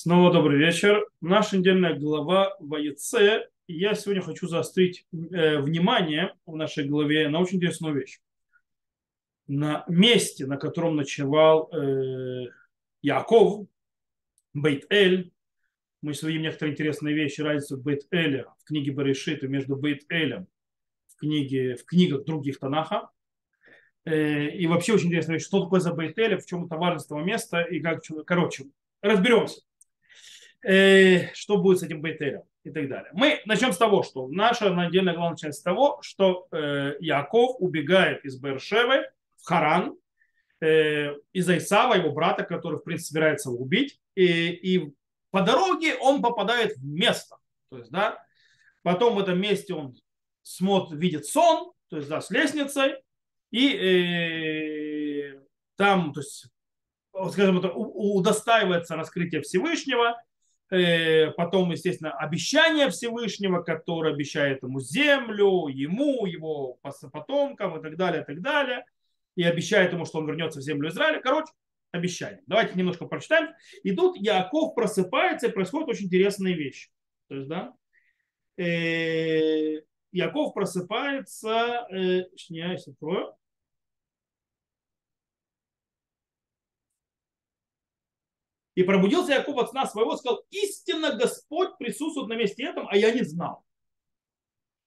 Снова добрый вечер. Наша недельная глава Ваеце. Я сегодня хочу заострить э, внимание в нашей главе на очень интересную вещь. На месте, на котором ночевал э, Яков, Бейт-Эль, мы увидим некоторые интересные вещи, разницу Бейт-Эля в книге Баришита между Бейт-Элем в, книге, в книгах других Танаха. Э, и вообще очень интересная вещь, что такое за Бейт-Эля, в чем это важность этого места и как, короче, разберемся. Э, что будет с этим Бейтером и так далее. Мы начнем с того, что наша отдельная глава начинается с того, что э, Яков убегает из Бершевы в Харан э, из-за Исава, его брата, который, в принципе, собирается его убить. И, и по дороге он попадает в место. То есть, да, потом в этом месте он смотрит, видит сон, то есть, да, с лестницей, и э, там, то есть, скажем, это, удостаивается раскрытия Всевышнего, потом, естественно, обещание Всевышнего, которое обещает ему землю, ему, его потомкам и так далее, и так далее. И обещает ему, что он вернется в землю Израиля. Короче, обещание. Давайте немножко прочитаем. И тут Яков просыпается, и происходят очень интересные вещи. То есть, да, э, Яков просыпается, э, я открою. И пробудился Яков от сна своего, сказал, истинно Господь присутствует на месте этом, а я не знал.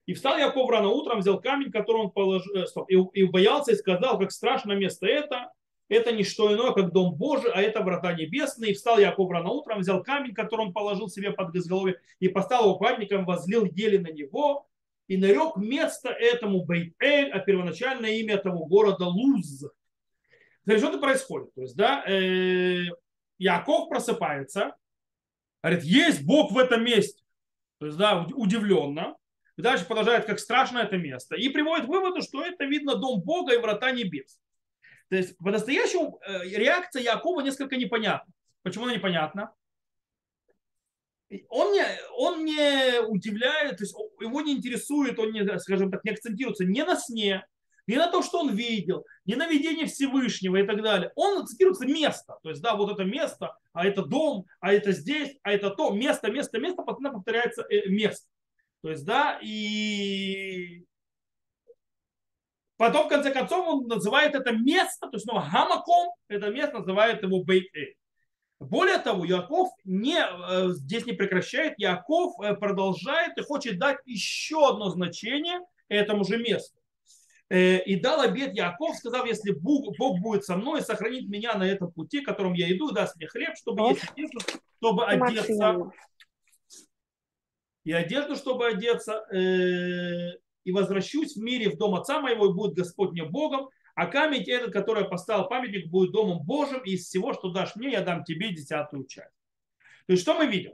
И встал Яков рано утром, взял камень, который он положил, э, стоп, и, и боялся, и сказал, как страшно место это, это не что иное, как дом Божий, а это врата небесные. И встал Яков рано утром, взял камень, который он положил себе под изголовье, и поставил его памятником, возлил ели на него, и нарек место этому Бейт-Эль, а первоначальное имя этого города Луз. Смотри, что это происходит? То есть, да, э, Яков просыпается, говорит, есть Бог в этом месте. То есть, да, удивленно. И дальше продолжает, как страшно это место. И приводит к выводу, что это видно дом Бога и врата небес. То есть, по-настоящему э, реакция Якова несколько непонятна. Почему она непонятна? Он не, он не удивляет, то есть его не интересует, он не, скажем так, не акцентируется не на сне, не на то, что он видел, не на видение Всевышнего и так далее. Он цитируется место. То есть, да, вот это место, а это дом, а это здесь, а это то. Место, место, место, постоянно повторяется э, место. То есть, да, и потом, в конце концов, он называет это место, то есть, ну, Гамаком, это место называет его бейт более того, Яков не, э, здесь не прекращает, Яков э, продолжает и хочет дать еще одно значение этому же месту. Э, и дал обед Яков, сказав, если Бог, Бог будет со мной, сохранит меня на этом пути, которым я иду, даст мне хлеб, чтобы есть одежду, чтобы одеться. И одежду, чтобы одеться. Э, и возвращусь в мире в дом отца моего, и будет Господь мне Богом, а камень этот, который я поставил памятник, будет домом Божьим, и из всего, что дашь мне, я дам тебе десятую часть. То есть, что мы видим?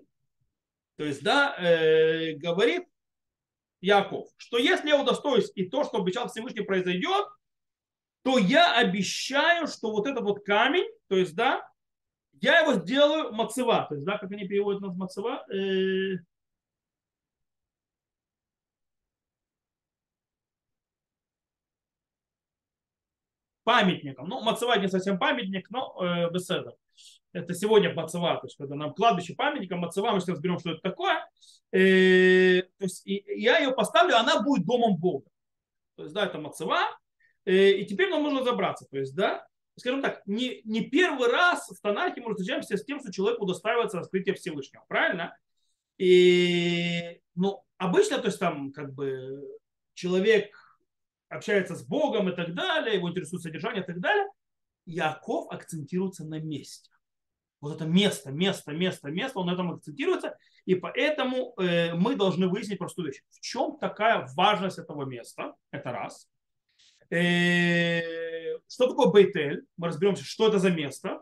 То есть, да, э, говорит Яков, что если я удостоюсь и то, что обещал Всевышний произойдет, то я обещаю, что вот этот вот камень, то есть, да, я его сделаю мацева. То есть, да, как они переводят нас мацева? Э... Памятником. Ну, мацева не совсем памятник, но э, беседа это сегодня мацева, то есть когда нам кладбище памятника, мацева, мы сейчас разберем, что это такое. Э, то есть и, я ее поставлю, она будет домом Бога. То есть, да, это мацева. Э, и теперь нам нужно разобраться. То есть, да, скажем так, не, не первый раз в Танахе мы встречаемся с тем, что человек удостаивается раскрытия Всевышнего. Правильно? И, ну, обычно, то есть там как бы человек общается с Богом и так далее, его интересует содержание и так далее. Яков акцентируется на месте вот это место, место, место, место, он на этом акцентируется, и поэтому э, мы должны выяснить простую вещь. В чем такая важность этого места? Это раз. Э, что такое Бейтель? Мы разберемся, что это за место.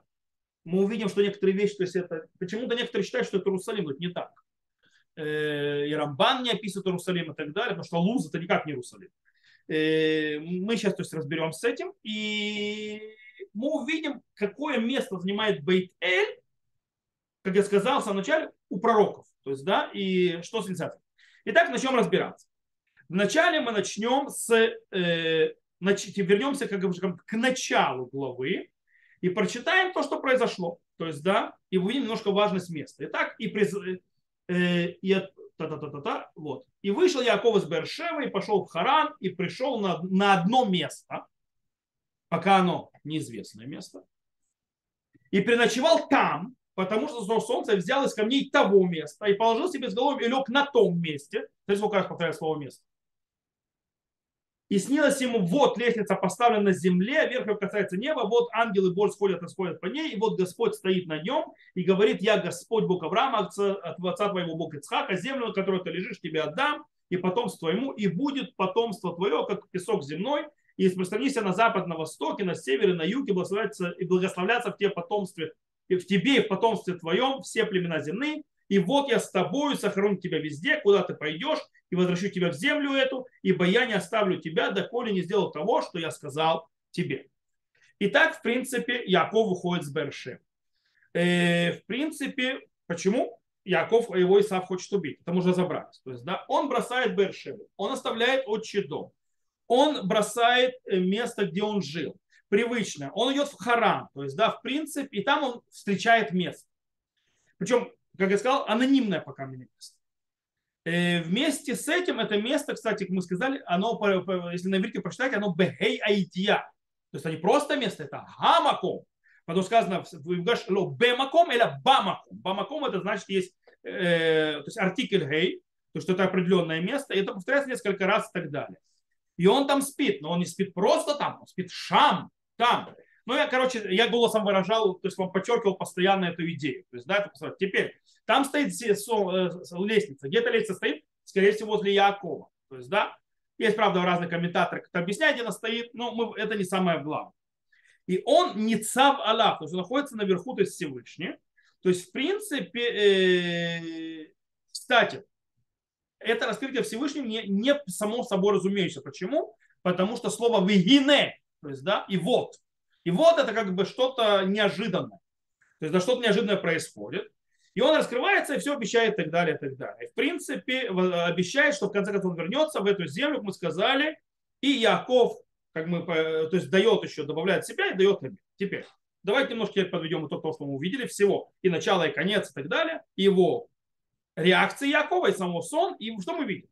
Мы увидим, что некоторые вещи, то есть это, почему-то некоторые считают, что это Иерусалим, но это не так. Э, и Рамбан не описывает Иерусалим и так далее, потому что Луз это никак не Иерусалим. Э, мы сейчас то есть, разберемся с этим. И мы увидим, какое место занимает Бейт-Эль, как я сказал в самом начале, у пророков. То есть, да, и что с инициатором. Итак, начнем разбираться. Вначале мы начнем с, э, нач, вернемся как, к началу главы и прочитаем то, что произошло. то есть, да, и увидим немножко важность места. Итак, и, приз... э, и та-та-та-та-та, вот. И вышел Яков из Бершева и пошел в Харан и пришел на, на одно место, пока оно неизвестное место, и переночевал там, потому что солнце взял из камней того места и положил себе с головой и лег на том месте. Есть, сколько раз повторяю слово место. И снилось ему, вот лестница поставлена на земле, вверх ее касается неба, вот ангелы Бог сходят и сходят по ней, и вот Господь стоит на нем и говорит, я Господь Бог Авраама, от отца твоего Бог Ицхака, землю, на которой ты лежишь, тебе отдам, и потомство твоему, и будет потомство твое, как песок земной, и распространися на запад, на восток, и на север, и на юг, и благословляться, и благословляться в тебе потомстве, в тебе и в потомстве твоем все племена земные, и вот я с тобою сохраню тебя везде, куда ты пойдешь, и возвращу тебя в землю эту, ибо я не оставлю тебя, доколе не сделал того, что я сказал тебе. Итак, в принципе, Яков выходит с Берши. Э, в принципе, почему? Яков его Исав хочет убить. Это можно разобраться. То есть, да, он бросает Бершеву, он оставляет отчий дом, он бросает э, место, где он жил, привычно. Он идет в Харам, то есть, да, в принципе, и там он встречает место. Причем, как я сказал, анонимное пока место. Э, вместе с этим это место, кстати, как мы сказали, оно, если на иврите прочитать, оно бехей айтия. То есть, это не просто место, это гамаком. Потом сказано, ло бемаком или бамаком. Бамаком это значит, есть э, то есть артикль гей, то что это определенное место, и это повторяется несколько раз и так далее. И он там спит, но он не спит просто там, он спит шам, там. Ну, я, короче, я голосом выражал, то есть вам подчеркивал постоянно эту идею. То есть, да, это Теперь, там стоит э, лестница. Где эта лестница стоит? Скорее всего, возле Якова. То есть, да, есть, правда, разные комментаторы, кто объясняет, где она стоит, но мы, это не самое главное. И он не цав Аллах, то есть он находится наверху, то есть Всевышний. То есть, в принципе, э, кстати, это раскрытие Всевышнего не, не само собой разумеется. Почему? Потому что слово «вегине», то есть, да, и вот. И вот это как бы что-то неожиданное. То есть, да, что-то неожиданное происходит. И он раскрывается и все обещает и так далее, и так далее. И, в принципе, обещает, что в конце концов он вернется в эту землю, как мы сказали, и Яков, как мы, то есть дает еще, добавляет себя и дает им. Теперь, давайте немножко подведем итог того, что мы увидели всего. И начало, и конец, и так далее. Его реакции Якова, и самого сон, и что мы видим?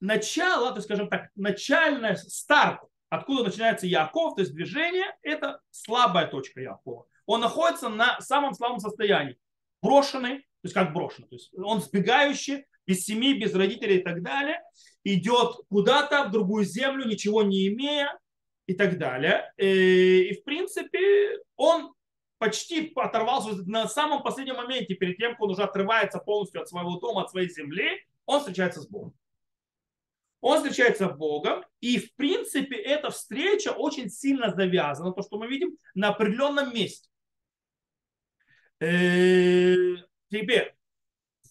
Начало, то есть, скажем так, начальный старт, откуда начинается Яков, то есть движение, это слабая точка Якова. Он находится на самом слабом состоянии. Брошенный, то есть как брошенный, то есть он сбегающий, без семьи, без родителей и так далее, идет куда-то в другую землю, ничего не имея и так далее. Э, и в принципе он почти оторвался на самом последнем моменте, перед тем, как он уже отрывается полностью от своего дома, от своей земли, он встречается с Богом. Он встречается с Богом, и в принципе эта встреча очень сильно завязана, то, что мы видим, на определенном месте. Э, теперь,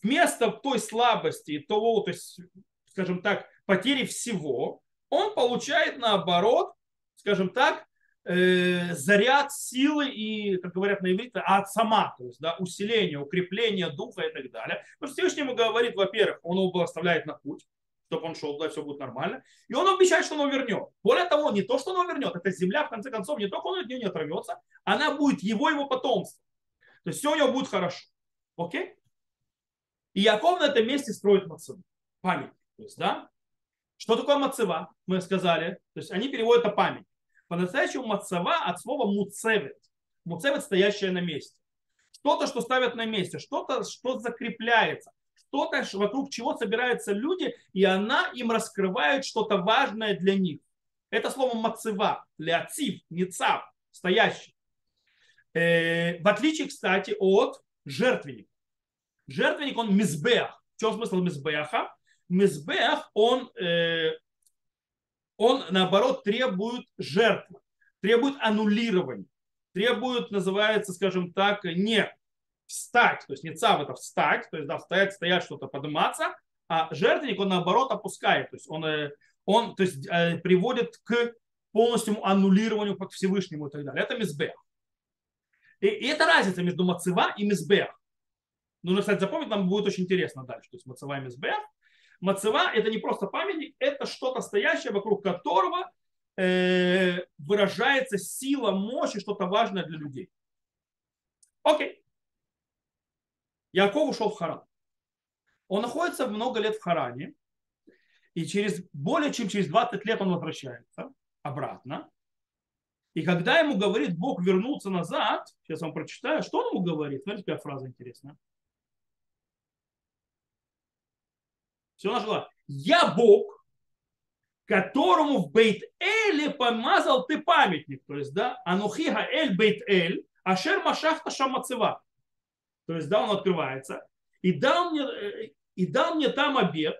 вместо той слабости, того, то есть, скажем так, потери всего, он получает наоборот, скажем так, э, заряд силы и, как говорят на иврите, от сама, то есть да, усиление, укрепление духа и так далее. Потому что Всевышний ему говорит, во-первых, он его благословляет на путь, чтобы он шел, да, все будет нормально. И он обещает, что он его вернет. Более того, не то, что он его вернет, это земля, в конце концов, не только он от нее не оторвется, она будет его, его потомство. То есть все у него будет хорошо. Окей? И Яков на этом месте строит мацеву. Память. То есть, да? Что такое мацева? Мы сказали. То есть они переводят это память. По-настоящему мацева от слова муцевет. Муцевет стоящая на месте. Что-то, что ставят на месте, что-то, что закрепляется, что-то, вокруг чего собираются люди, и она им раскрывает что-то важное для них. Это слово мацева, ляцив, ницав, стоящий. Э, в отличие, кстати, от жертвенника. Жертвенник, он мизбех. В чем смысл мизбеха? Мизбех, он, э, он наоборот требует жертвы, требует аннулирования, требует, называется, скажем так, не встать, то есть не цав это встать, то есть да, встать, стоять, что-то подниматься, а жертвенник он наоборот опускает, то есть он, э, он то есть, приводит к полностью аннулированию к Всевышнему и так далее. Это мизбех. И, и это разница между мацева и мизбех. Нужно, кстати, запомнить, нам будет очень интересно дальше. То есть мацева и мизбех. Мацева – это не просто памятник, это что-то стоящее, вокруг которого э, выражается сила, мощь и что-то важное для людей. Окей. Яков ушел в Харан. Он находится много лет в Харане, и через более чем через 20 лет он возвращается обратно. И когда ему говорит Бог вернуться назад, сейчас вам прочитаю, что он ему говорит. Смотрите, какая фраза интересная. Все нажила. Я Бог, которому в Бейт-Эле помазал ты памятник. То есть, да, Анухига Эль Бейт-Эль, Ашер Машахта Шамацева. То есть, да, он открывается. И дал мне, э, и дал мне там обед.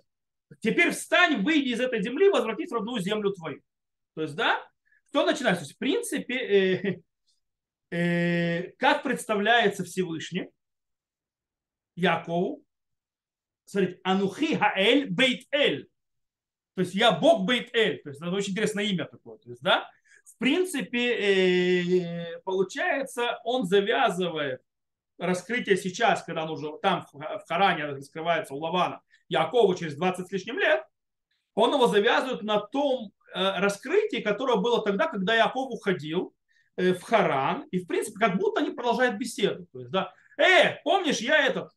Теперь встань, выйди из этой земли, возвратись в родную землю твою. То есть, да, что начинается? То есть, в принципе, э, э, как представляется Всевышний Якову? Смотрите, Анухи Хаэль Бейт Эль. То есть я Бог Бейт Эль. То есть это очень интересное имя такое. То есть, да, в принципе, э, получается, он завязывает раскрытие сейчас, когда он уже там в Харане раскрывается у Лавана, Якову через 20 с лишним лет, он его завязывает на том Э, раскрытие, которое было тогда, когда Яков уходил э, в Харан, и в принципе как будто они продолжают беседу. То есть, да, э, помнишь, я этот,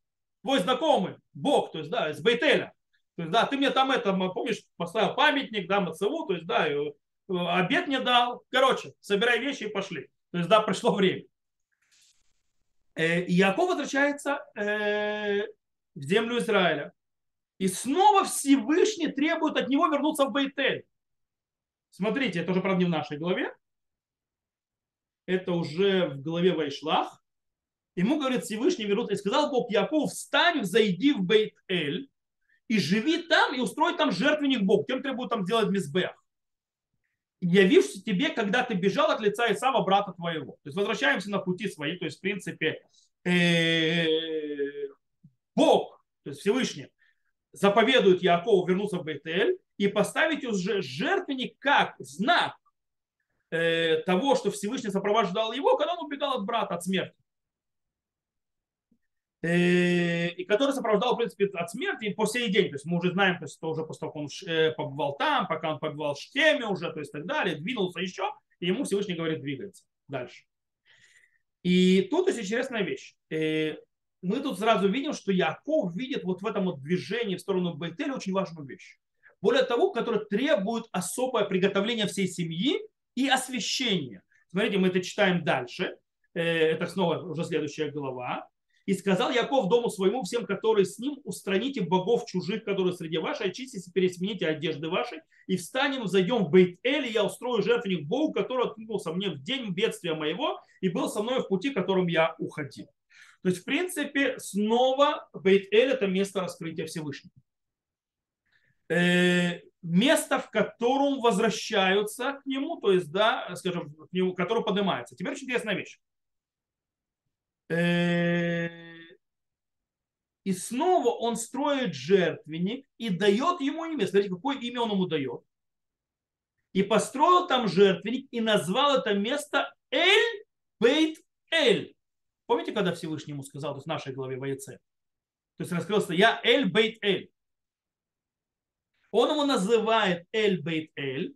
твой знакомый, Бог, то есть, да, из Бейтеля. То есть, да, ты мне там это, помнишь, поставил памятник, да, Мацеву, то есть, да, э, обед не дал. Короче, собирай вещи и пошли. То есть, да, пришло время. И Яков возвращается в землю Израиля. И снова Всевышний требует от него вернуться в Бейтель. Смотрите, это уже, правда, не в нашей главе. Это уже в главе Вайшлах. Ему говорит Всевышний вернут, и сказал Бог Яков, встань, зайди в Бейт-Эль и живи там, и устрой там жертвенник Бог. Тем требует там сделать мизбех. Явившись тебе, когда ты бежал от лица Исава, брата твоего. То есть возвращаемся на пути свои. То есть, в принципе, э, Бог, то есть Всевышний, заповедует Якову вернуться в Бейтель, и поставить уже жертвенник как знак э, того, что Всевышний сопровождал его, когда он убегал от брата, от смерти. Э, и который сопровождал, в принципе, от смерти по сей день. То есть мы уже знаем, то есть это уже после того, как он э, побывал там, пока он побывал в Штеме уже, то есть так далее, двинулся еще, и ему Всевышний говорит двигается дальше. И тут есть интересная вещь. Э, мы тут сразу видим, что Яков видит вот в этом вот движении в сторону Бейтеля очень важную вещь более того, который требует особое приготовление всей семьи и освящения. Смотрите, мы это читаем дальше. Это снова уже следующая глава. И сказал Яков дому своему, всем, которые с ним, устраните богов чужих, которые среди вашей, очистите, пересмените одежды ваши, и встанем, зайдем в Бейт-Эль, и я устрою жертвенник Богу, который откликнулся мне в день бедствия моего, и был со мной в пути, которым я уходил. То есть, в принципе, снова Бейт-Эль – это место раскрытия Всевышнего. Э, место, в котором возвращаются к нему, то есть, да, скажем, к нему, который поднимается. Теперь очень интересная вещь. Э, и снова он строит жертвенник и дает ему имя. Смотрите, какое имя он ему дает. И построил там жертвенник и назвал это место Эль Бейт Эль. Помните, когда Всевышний ему сказал, то есть в нашей главе Ваеце? То есть раскрылся, я Эль Бейт Эль. Он его называет Эль Бейт Эль,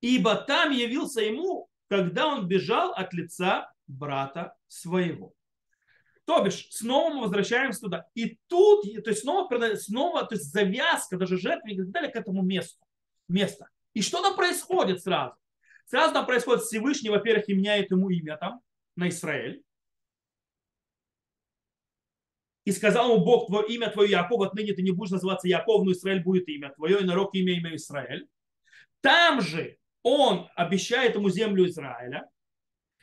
ибо там явился ему, когда он бежал от лица брата своего. То бишь, снова мы возвращаемся туда. И тут, то есть снова, снова то есть завязка, даже жертвы и так далее к этому месту. Место. И что там происходит сразу? Сразу там происходит Всевышний, во-первых, и меняет ему имя там на Израиль. И сказал ему Бог, твое имя твое Яков, отныне ты не будешь называться Яков, но Израиль будет имя твое, и народ имя имя Израиль. Там же он обещает ему землю Израиля,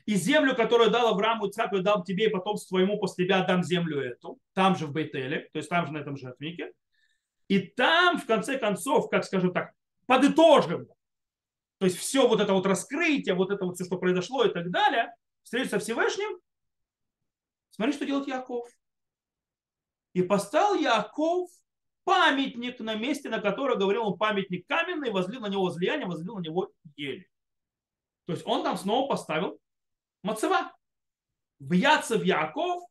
и землю, которую дал Аврааму Ицхаку, я дам тебе и потомству твоему, после тебя дам землю эту, там же в Бейтеле, то есть там же на этом жертвеннике. И там, в конце концов, как скажем так, подытожим, то есть все вот это вот раскрытие, вот это вот все, что произошло и так далее, встретиться Всевышним, смотри, что делает Яков. И поставил Яков памятник на месте, на которое говорил он памятник каменный, возлил на него возлияние, возлил на него ели. То есть он там снова поставил мацева. В Яков,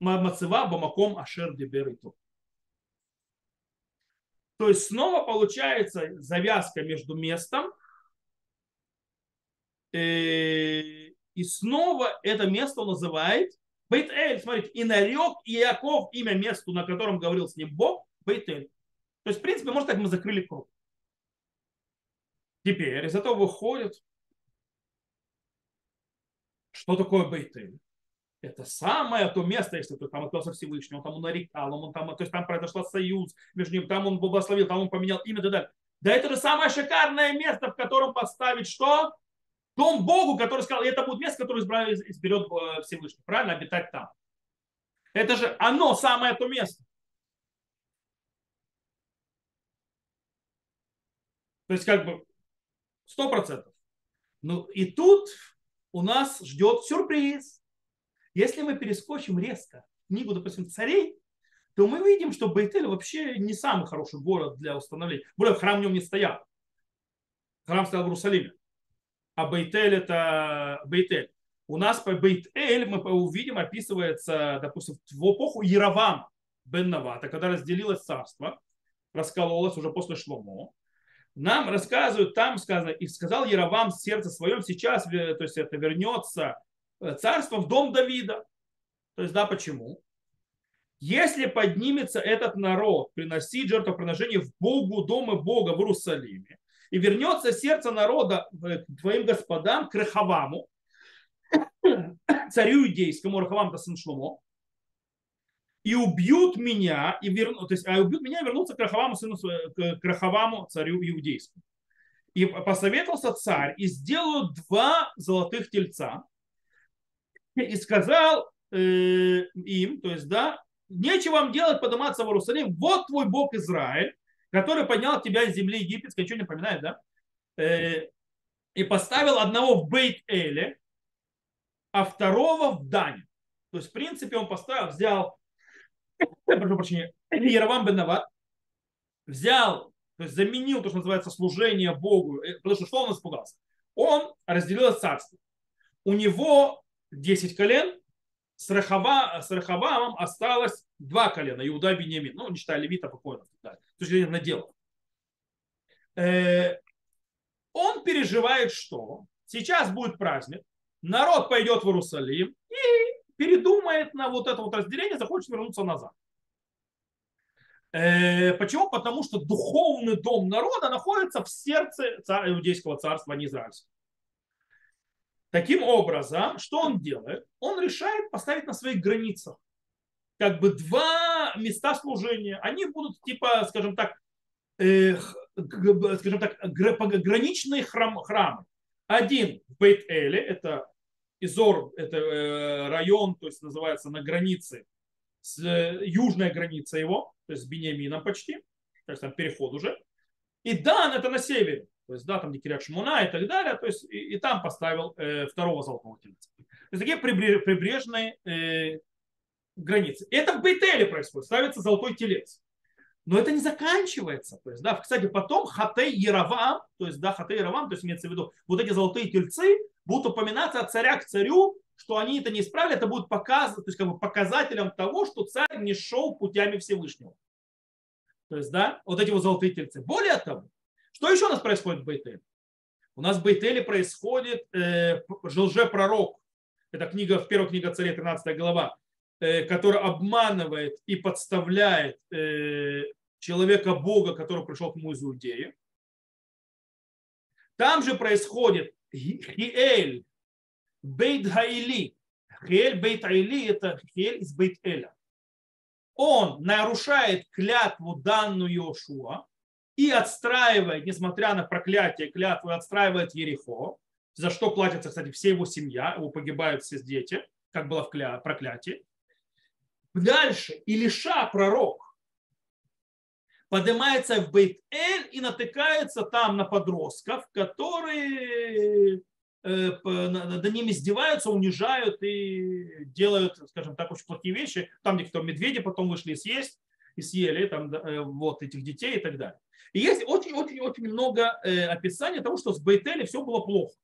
мацева бамаком ашер дебериту. То есть снова получается завязка между местом э, и снова это место он называет Бейт-Эль. Смотрите, и нарек Иаков имя месту, на котором говорил с ним Бог, Бейт-Эль. То есть, в принципе, можно так мы закрыли круг. Теперь из этого выходит, что такое Бейтель. Это самое то место, если ты там относился Всевышнего, там он нарекал, он там, то есть там произошел союз между ним, там он благословил, там он поменял имя и так далее. Да это же самое шикарное место, в котором поставить что? Дом Богу, который сказал, это будет место, которое изберет э, Всевышний. Правильно? Обитать там. Это же оно, самое то место. То есть как бы сто процентов. Ну и тут у нас ждет сюрприз. Если мы перескочим резко книгу, допустим, царей, то мы видим, что Бейтель вообще не самый хороший город для установления. Более храм в нем не стоял. Храм стоял в Иерусалиме. А Бейтель это Бейтель. У нас по Бейтель мы увидим, описывается, допустим, в эпоху Яровама бен Навата, когда разделилось царство, раскололось уже после Шломо нам рассказывают, там сказано, и сказал Яровам сердце своем, сейчас, то есть это вернется э, царство в дом Давида. То есть, да, почему? Если поднимется этот народ приносить жертвоприношение в Богу, дома Бога в Иерусалиме, и вернется сердце народа к твоим господам, к Рахаваму, царю иудейскому, Рахавам Шломо, и убьют меня, и верну, то есть, а убьют меня и вернутся к Рахаваму, сыну, к Рахаваму, царю иудейскому. И посоветовался царь, и сделают два золотых тельца, и сказал э, им, то есть, да, нечего вам делать, подниматься в Иерусалим, вот твой Бог Израиль, который поднял тебя из земли египетской, ничего не напоминает, да? Э, и поставил одного в Бейт-Эле, а второго в Дане. То есть, в принципе, он поставил, взял прошу прощения, Яровам бен Нават взял, то есть заменил то, что называется служение Богу, э, потому что что он испугался? Он разделил царство. У него 10 колен, с, Рахава, с Рахавамом осталось два колена, Иуда и Беньямин, ну, не считая Левита покойно, да, то есть надел. Э, он переживает, что сейчас будет праздник, народ пойдет в Иерусалим и передумает на вот это вот разделение, захочет вернуться назад. Э, почему? Потому что духовный дом народа находится в сердце царя, иудейского царства, а не израильского. Таким образом, что он делает? Он решает поставить на своих границах как бы два места служения. Они будут типа, скажем так, э, скажем так, пограничные храм, храмы. Один в Бейт-Эле, это Изор, это э, район, то есть называется на границе, с, э, южная граница его, то есть с Бениамином почти, то есть там переход уже. И Дан это на севере, то есть да, там где Кирят Шмуна и так далее, то есть и, и там поставил э, второго золотого тельца. То есть такие прибрежные э, границы. Это в Бейтеле происходит, ставится золотой телец. Но это не заканчивается. То есть, да, кстати, потом Хатей Яровам, то есть, да, Хатей Яровам, то есть имеется в виду, вот эти золотые тельцы будут упоминаться от царя к царю, что они это не исправили, это будет показ, то есть, как бы показателем того, что царь не шел путями Всевышнего. То есть, да, вот эти вот золотые тельцы. Более того, что еще у нас происходит в Бейтеле? У нас в Бейтеле происходит э, лже-пророк. Это книга, в первой книге царя, 13 глава, э, который обманывает и подставляет э, человека Бога, который пришел к нему из Иудеи. Там же происходит Хиэль, Бейт Хаили. Хиэль Бейт Хаили – это Хиэль из Бейт Эля. Он нарушает клятву данную Йошуа и отстраивает, несмотря на проклятие клятвы, отстраивает Ерехо, за что платится, кстати, вся его семья, его погибают все дети, как было в проклятии. Дальше Илиша, пророк, поднимается в Бейт-Эль и натыкается там на подростков, которые э, над ними издеваются, унижают и делают, скажем так, очень плохие вещи. Там, кто медведи потом вышли съесть, и съели там, э, вот этих детей и так далее. И есть очень-очень-очень много э, описаний того, что с Бейтели все было плохо.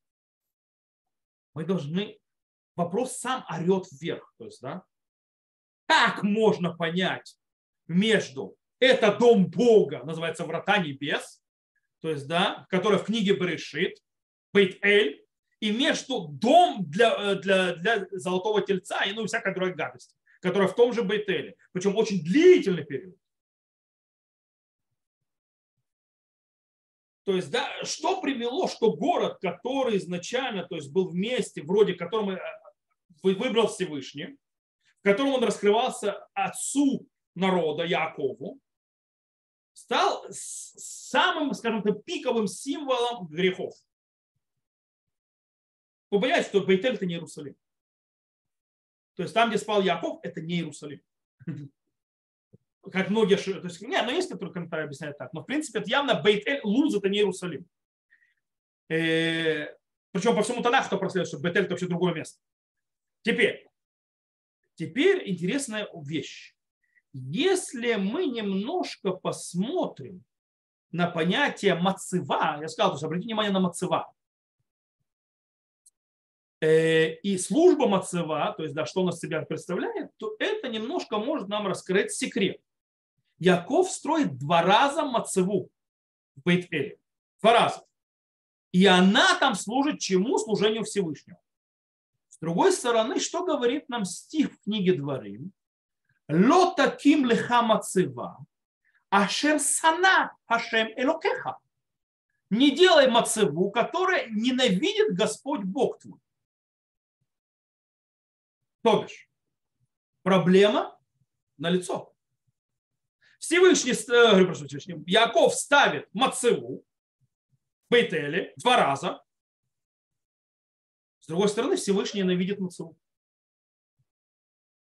Мы должны... Вопрос сам орет вверх. То есть, да, как можно понять между это дом Бога, называется врата небес, то есть, да, который в книге Берешит, Бейт-Эль, и между дом для, э, для, для золотого тельца и ну, всякой другой гадости, которая в том же Бейтеле. Причем очень длительный период. То есть, да, что привело, что город, который изначально то есть, был вместе, вроде которого э, выбрал Всевышний, в котором он раскрывался отцу народа Якову, стал самым, скажем так, пиковым символом грехов. Вы понимаете, что Бейтель это не Иерусалим. То есть там, где спал Яков, это не Иерусалим. Как многие, то есть, не, но есть, которые комментарии объясняют так. Но в принципе это явно Бейтель, Луз это не Иерусалим. Э, причем по всему Танаху то проследует, что Бейтель это вообще другое место. Теперь, теперь интересная вещь. Если мы немножко посмотрим на понятие мацева, я сказал, то есть обратите внимание на мацева, Э, и служба Мацева, то есть да, что он из себя представляет, то это немножко может нам раскрыть секрет. Яков строит два раза Мацеву в Бейт-Эле. Два раза. И она там служит чему? Служению Всевышнего. С другой стороны, что говорит нам стих в книге Дворим? Ло таким леха мацева, ашер сана хашем элокеха. Не делай мацеву, которая ненавидит Господь Бог твой. То бишь, проблема на лицо. Всевышний, э, прошу, Всевышний, Яков ставит Мацеву в Бейтеле два раза. С другой стороны, Всевышний ненавидит Мацеву.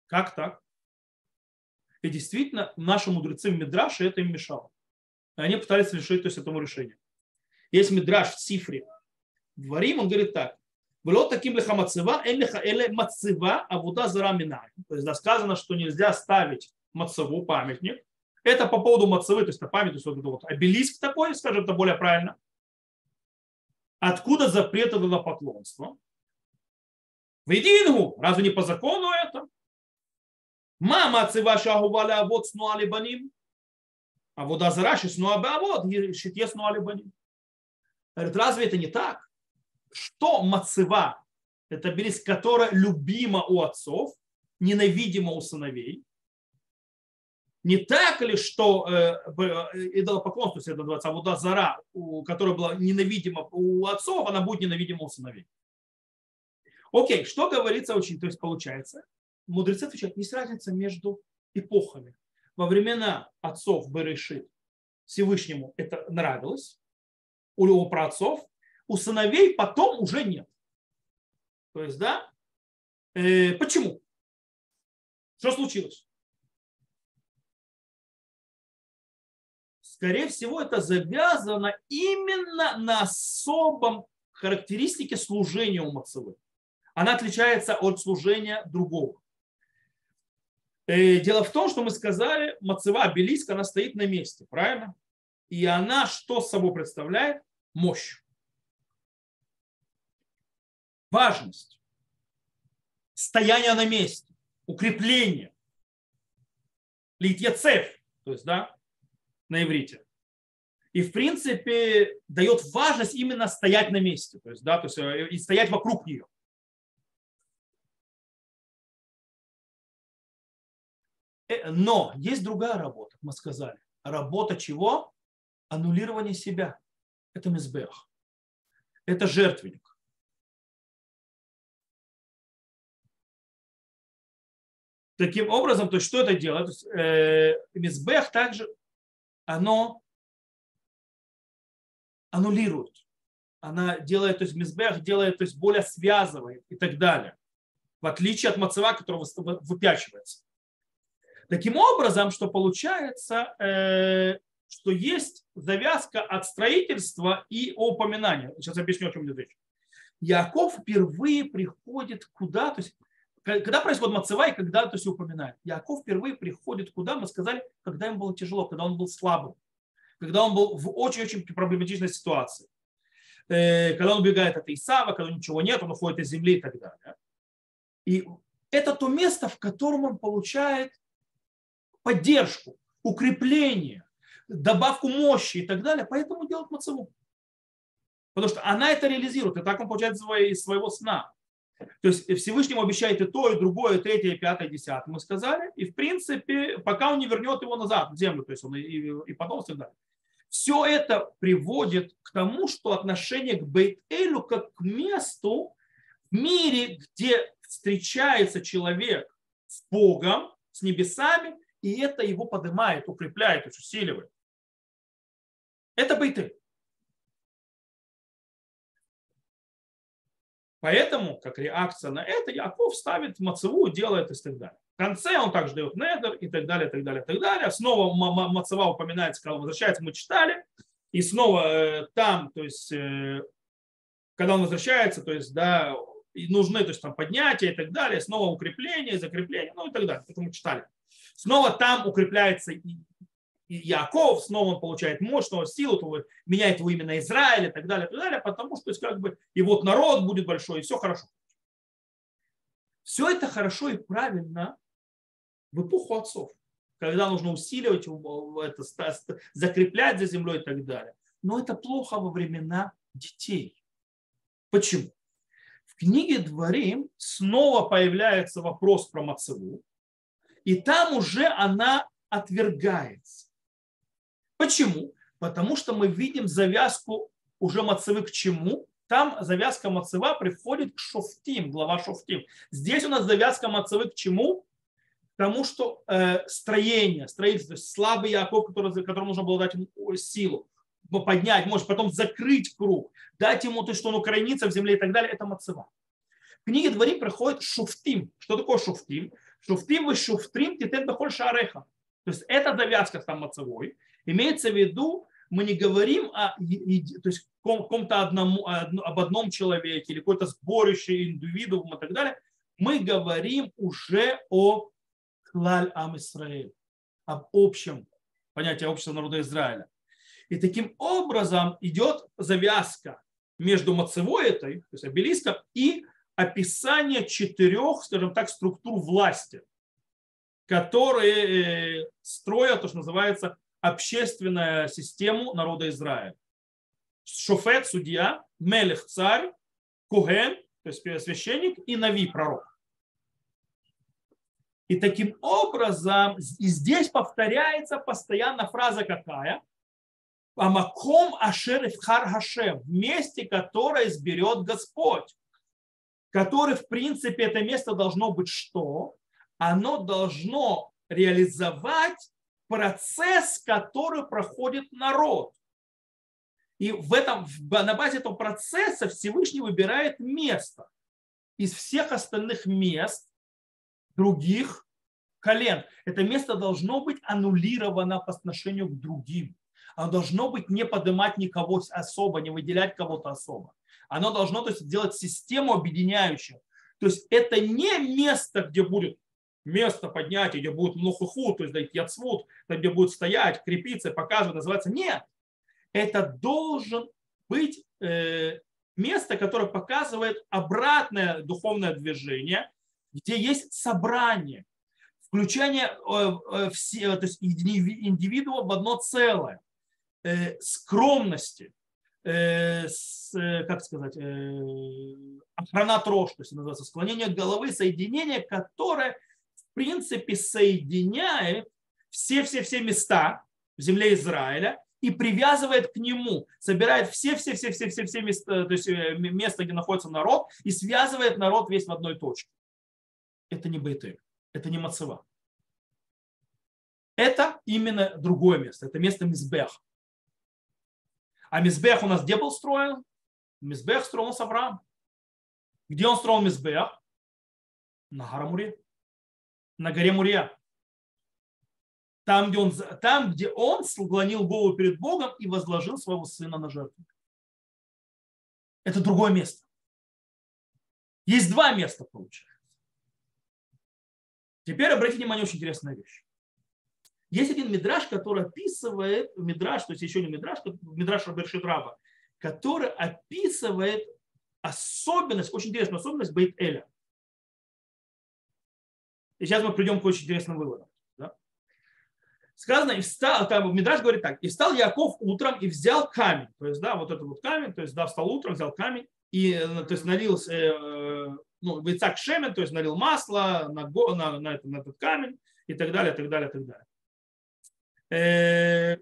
Как так? И действительно, наши мудрецы в Мидраше это им мешало. И они пытались решить то есть, этому решению. Есть Мидраш в Сифре. Дворим, он говорит так. Было таким лиха мацева, эле мацева авуда зара минай. То есть да, сказано, что нельзя ставить мацеву, памятник. Это по поводу мацевы, то есть это память, то есть вот, вот обелиск такой, скажем это более правильно. Откуда запрет на поклонство? В едингу, разве не по закону это? Мама цива шагуваля вот снуали баним. А вода зараши снуа вот шитье снуали баним. Разве это не так? что мацева, это берись, которая любима у отцов, ненавидима у сыновей. Не так ли, что э, э идолопоклонство, есть это называется Авуда Зара, у, которая была ненавидима у отцов, она будет ненавидима у сыновей. Окей, что говорится очень, то есть получается, мудрецы отвечают, есть разница между эпохами. Во времена отцов Берешит Всевышнему это нравилось, у его праотцов, у сыновей потом уже нет. То есть, да, э, почему? Что случилось? Скорее всего, это завязано именно на особом характеристике служения у Мацевы. Она отличается от служения другого. Э, дело в том, что мы сказали, Мацева, обелиск, она стоит на месте, правильно? И она что собой представляет? Мощь важность, стояние на месте, укрепление, литьяцев, то есть, да, на иврите. И, в принципе, дает важность именно стоять на месте, то есть, да, то есть, э, и стоять вокруг нее. Но есть другая работа, мы сказали. Работа чего? Аннулирование себя. Это мизбех. Это жертвенник. Таким образом, то есть что это делает? Э, Мизбех также оно аннулирует. Она делает, то есть Мизбех делает, то есть более связывает и так далее. В отличие от мацева, который выпячивается. Таким образом, что получается, э, что есть завязка от строительства и упоминания. Сейчас объясню, о чем идет речь. Яков впервые приходит куда? То есть когда происходит мацева и когда то есть упоминает. Яков впервые приходит куда? Мы сказали, когда ему было тяжело, когда он был слабым, когда он был в очень-очень проблематичной ситуации. Э, когда он убегает от Исава, когда ничего нет, он уходит из земли и так далее. И это то место, в котором он получает поддержку. укрепление, добавку мощи и так далее. Поэтому делают мацеву. Потому что она это реализирует, и так он получает из своего сна. То есть Всевышнему обещает и то, и другое, и третье, и пятое, и десятое, мы сказали. И в принципе, пока он не вернет его назад в землю, то есть он и, и потом и так далее. Все это приводит к тому, что отношение к Бейт-Элю как к месту в мире, где встречается человек с Богом, с небесами, и это его поднимает, укрепляет, усиливает. Это Бейт-Эль. Поэтому, как реакция на это, Яков ставит мацеву, делает и так далее. В конце он также дает недер и так далее, и так далее, и так далее. Снова мацева упоминается, когда возвращается, мы читали. И снова э, там, то есть, э, когда он возвращается, то есть, да, нужны, то есть, там поднятия и так далее, снова укрепление, закрепление, ну и так далее. Это мы читали. Снова там укрепляется и Яков, снова он получает мощь, снова силу, то меняет его имя на Израиль и так далее, и так далее, потому что есть, как бы, и вот народ будет большой, и все хорошо. Все это хорошо и правильно в эпоху отцов, когда нужно усиливать, это, закреплять за землей и так далее. Но это плохо во времена детей. Почему? В книге Дворим снова появляется вопрос про Мацеву, и там уже она отвергается. Почему? Потому что мы видим завязку уже мацевы к чему? Там завязка мацева приходит к шофтим, глава шофтим. Здесь у нас завязка мацевы к чему? К тому, что э, строение, строительство, слабый Яков, который, которому нужно было дать силу, поднять, может потом закрыть круг, дать ему то, что он укоренится в земле и так далее, это мацева. В книге Дворим проходит шуфтим. Что такое шуфтим? Шуфтим вы шуфтрим титет бехоль шареха. То есть это завязка там мацевой. Имеется в виду, мы не говорим о то есть, каком-то одному, об одном человеке или какой-то сборище индивидуум и так далее. Мы говорим уже о клаль ам Исраэль, об общем понятии общества народа Израиля. И таким образом идет завязка между мацевой этой, то есть обелиском, и описание четырех, скажем так, структур власти, которые э, строят то, что называется общественную систему народа Израиля. Шофет, судья, мелех, царь, куген, то есть священник, и нави, пророк. И таким образом, и здесь повторяется постоянно фраза какая? Амаком ашер хар хашем, месте, которое изберет Господь. Который, в принципе, это место должно быть что? Оно должно реализовать процесс, который проходит народ. И в этом, на базе этого процесса Всевышний выбирает место из всех остальных мест других колен. Это место должно быть аннулировано по отношению к другим. Оно должно быть не поднимать никого особо, не выделять кого-то особо. Оно должно то есть, делать систему объединяющую. То есть это не место, где будет место поднятия, где будет млохуху, то есть яцвуд, где будет стоять, крепиться, показывать, называется. Нет. Это должен быть э, место, которое показывает обратное духовное движение, где есть собрание, включение э, э, все, то есть индивидуума в одно целое, э, скромности, с, э, как сказать, э, охрана трош, то есть называется склонение головы, соединение, которое принципе соединяет все-все-все места в земле Израиля и привязывает к нему, собирает все-все-все-все-все места, то есть э, место, где находится народ, и связывает народ весь в одной точке. Это не Бейтель, это не Мацева. Это именно другое место, это место Мизбех. А Мизбех у нас где был строен? Мизбех строил с Авраам. Где он строил Мизбех? На Харамуре на горе Мурия. Там где, он, там, где он склонил голову перед Богом и возложил своего сына на жертву. Это другое место. Есть два места, получается. Теперь обратите внимание, очень интересная вещь. Есть один мидраж, который описывает, мидраж, то есть еще не мидраж, мидраж Рабершит Раба, который описывает особенность, очень интересную особенность Бейт Эля. И сейчас мы придем к очень интересным выводам. Да? сказано, и встал, там Мидраш говорит так, и встал Яков утром и взял камень, то есть, да, вот этот вот камень, то есть, да, встал утром, взял камень, и, э, то есть, налил, э, ну, Ицак Шемен, то есть, налил масло на, на, на, на этот камень, и так далее, и так далее, и так далее. Э,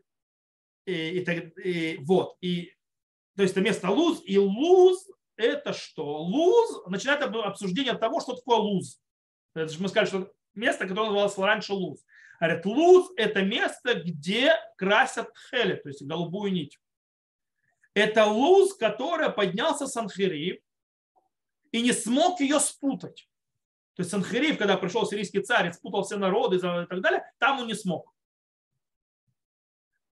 и, и, и, вот, и, то есть, это место луз, и луз это что? Луз, начинает обсуждение того, что такое луз. Это же мы сказали, что место, которое называлось раньше луз. Говорят, луз – это место, где красят хели, то есть голубую нить. Это луз, который поднялся Санхириев и не смог ее спутать. То есть Санхириев, когда пришел сирийский царь спутал все народы и так далее, там он не смог.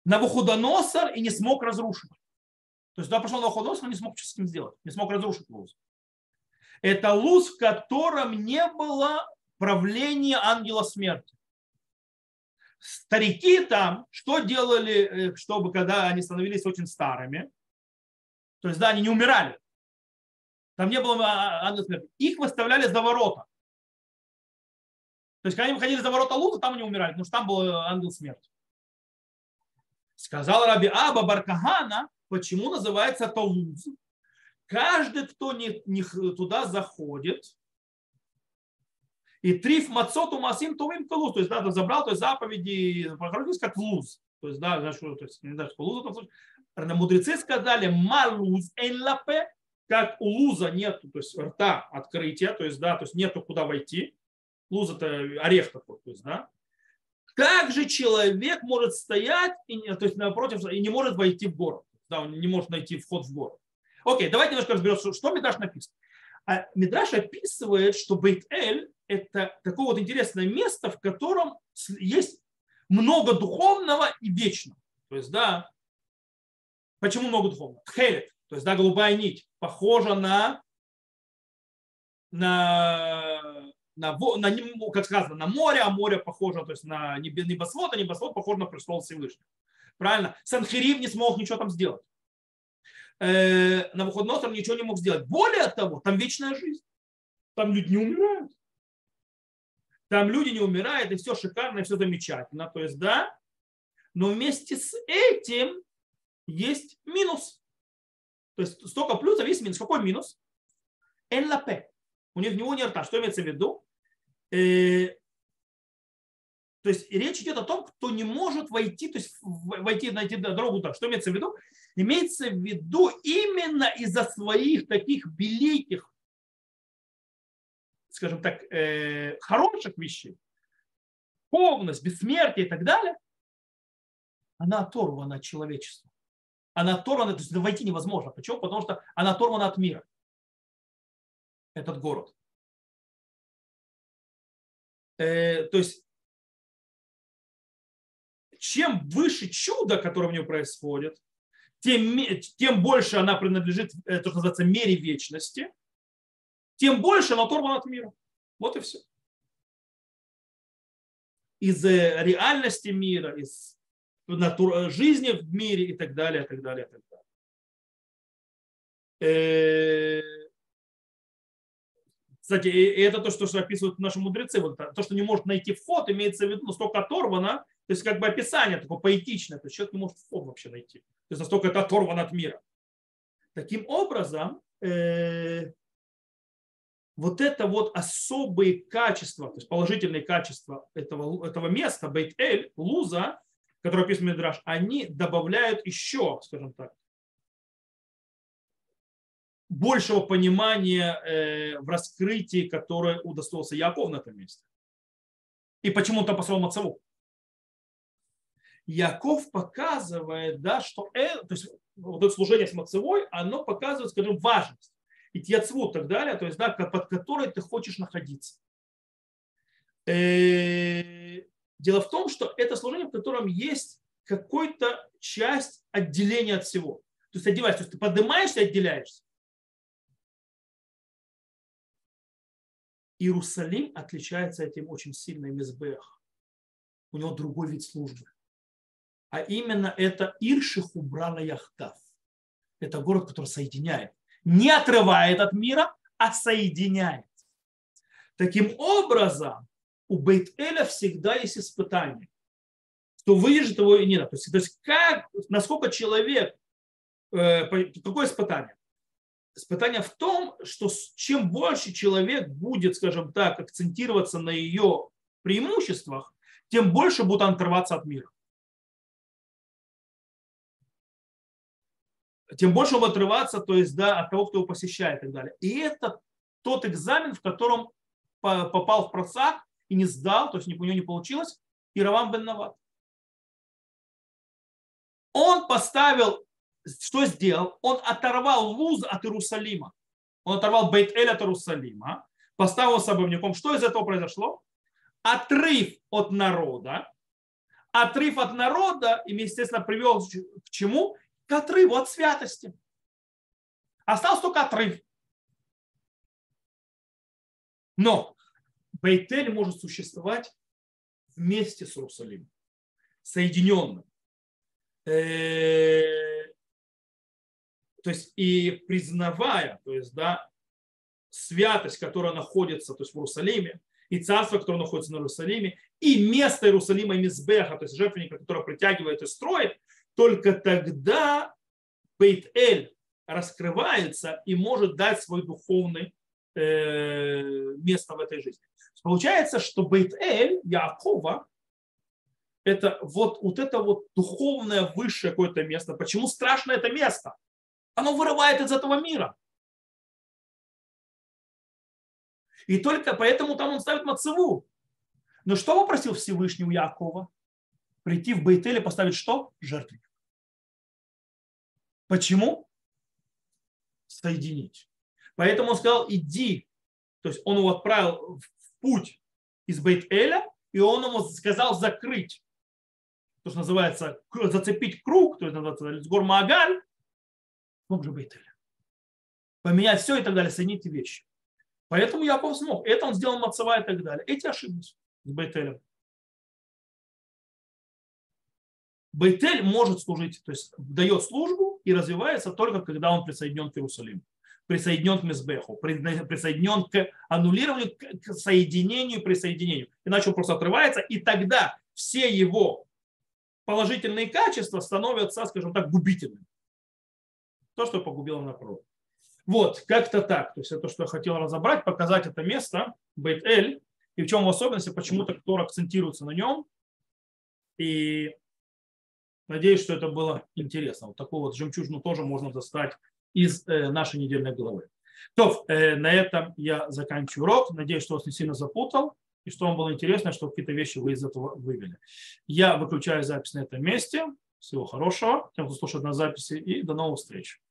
Навуходоносор и не смог разрушить. То есть туда пришел Навуходоносор, но не смог что с ним сделать, не смог разрушить луз. Это луз, в котором не было правления ангела смерти старики там что делали, э, чтобы когда они становились очень старыми, то есть да, они не умирали. Там не было а, ангела смерти. Их выставляли за ворота. То есть, когда они выходили за ворота Луза, там они умирали, потому что там был э, ангел смерти. Сказал Раби Аба Баркахана, почему называется это Луз. Каждый, кто не, не туда заходит, и триф мацоту масим тувим калуз. То есть, да, забрал то есть, заповеди, прохородились как луз. То есть, да, знаешь, то есть, не знаю, что луз в случае. Мудрецы сказали, малуз эн лапе, как у луза нет, то есть рта открытия, то есть, да, то есть нету куда войти. Луз это орех такой, то есть, да. Как же человек может стоять, и, то есть напротив, и не может войти в город? Да, он не может найти вход в город. Окей, давайте немножко разберемся, что Мидраш написано. А Мидраш описывает, что Бейт-Эль это такое вот интересное место, в котором есть много духовного и вечного. То есть, да, почему много духовного? Тхелет, то есть, да, голубая нить, похожа на, на, на, на, как сказано, на море, а море похоже то есть, на небосвод, а небосвод похож на престол Всевышнего. Правильно? Санхирив не смог ничего там сделать. Э, на выходной ничего не мог сделать. Более того, там вечная жизнь. Там люди не умирают. Там люди не умирают, и все шикарно, и все замечательно. То есть, да, но вместе с этим есть минус. То есть столько плюсов, есть минус. Какой минус? ЛП. У них, у него нет рта. Что имеется в виду? Э, то есть речь идет о том, кто не может войти, то есть войти, найти дорогу так. Что имеется в виду? Имеется в виду именно из-за своих таких великих скажем так, э, хороших вещей, полность, бессмертие и так далее, она оторвана от человечества. Она оторвана, то есть войти невозможно. Почему? Потому что она оторвана от мира. Этот город. Э, то есть, чем выше чудо, которое в ней происходит, тем, тем больше она принадлежит, э, то, что называется, мере вечности – тем больше она оторвана от мира. Вот и все. Из реальности мира, из жизни в мире и так далее, и так далее, и так далее. Кстати, это то, что описывают наши мудрецы. Вот то, что не может найти вход, имеется в виду настолько оторвано, то есть как бы описание такое поэтичное, то есть человек не может вход вообще найти. То есть настолько это оторвано от мира. Таким образом, э, вот это вот особые качества, то есть положительные качества этого, этого места, Бейт-Эль, Луза, который описан Мидраш, они добавляют еще, скажем так, большего понимания э, в раскрытии, которое удостоился Яков на этом месте. И почему он там послал Мацаву. Яков показывает, да, что э, то есть вот это служение с Мацевой, оно показывает, скажем, важность и тьяцву и так далее, то есть, да, под которой ты хочешь находиться. Э, дело в том, что это служение, в котором есть какой-то часть отделения от всего. То есть одеваешься, то есть ты поднимаешься и отделяешься. Иерусалим отличается этим очень сильно Мизбех. У него другой вид службы. А именно это Ирших убрала Яхтав. Это город, который соединяет не отрывает от мира, а соединяет. Таким образом, у Бейт-Эля всегда есть испытание. то выдержит его и не. То есть, то есть как, насколько человек, э, какое испытание? Испытание в том, что чем больше человек будет, скажем так, акцентироваться на ее преимуществах, тем больше будет он отрываться от мира. Тем больше он будет отрываться, то есть, да, от того, кто его посещает и так далее. И это тот экзамен, в котором попал в просак и не сдал, то есть у него не получилось, и Равам бен Нават. Он поставил, что сделал? Он оторвал Луз от Иерусалима. Он оторвал Бейт-Эль от Иерусалима, поставил собойником. Что из этого произошло? Отрыв от народа. Отрыв от народа, и, естественно, привел к чему? К отрыву от святости. Остался только отрыв. Но Бейтель может существовать вместе с Иерусалимом, соединенным. То есть и признавая, то есть, да, святость, которая находится то есть, в Иерусалиме, и царство, которое находится на Иерусалиме, и место Иерусалима и Мизбеха, то есть жертвенника, который притягивает и строит, только тогда Бейт-Эль раскрывается и может дать свой духовный Э, место в этой жизни. Получается, что Бейт-Эль, Якова, это вот, вот это вот духовное высшее какое-то место. Почему страшно это место? Оно вырывает из этого мира. И только поэтому там он ставит мацеву. Но что попросил Всевышний у Якова? Прийти в Бейтеле поставить что? Жертвенник. Почему? Соединить. Поэтому он сказал, иди. То есть он его отправил в путь из Бейт-Эля, и он ему сказал закрыть. То, что называется зацепить круг, то есть называется гор Маагаль, в же Бейт-Эля. Поменять все и так далее, соединить вещи. Поэтому Яков смог. Это он сделал Мацава и так далее. Эти ошиблись с Бейтелем. Бейтель может служить, то есть дает службу и развивается только когда он присоединен к Иерусалиму присоединен к Мизбеху, присоединен к аннулированию, к соединению, присоединению. Иначе он просто отрывается, и тогда все его положительные качества становятся, скажем так, губительными. То, что погубило народ. Вот, как-то так. То есть это то, что я хотел разобрать, показать это место, Бейт-Эль, и в чем в особенности, почему-то кто акцентируется на нем. И надеюсь, что это было интересно. Вот такую вот жемчужину тоже можно достать из э, нашей недельной главы. То, э, на этом я заканчиваю урок. Надеюсь, что вас не сильно запутал и что вам было интересно, что какие-то вещи вы из этого вывели. Я выключаю запись на этом месте. Всего хорошего, тем, кто слушает на записи, и до новых встреч.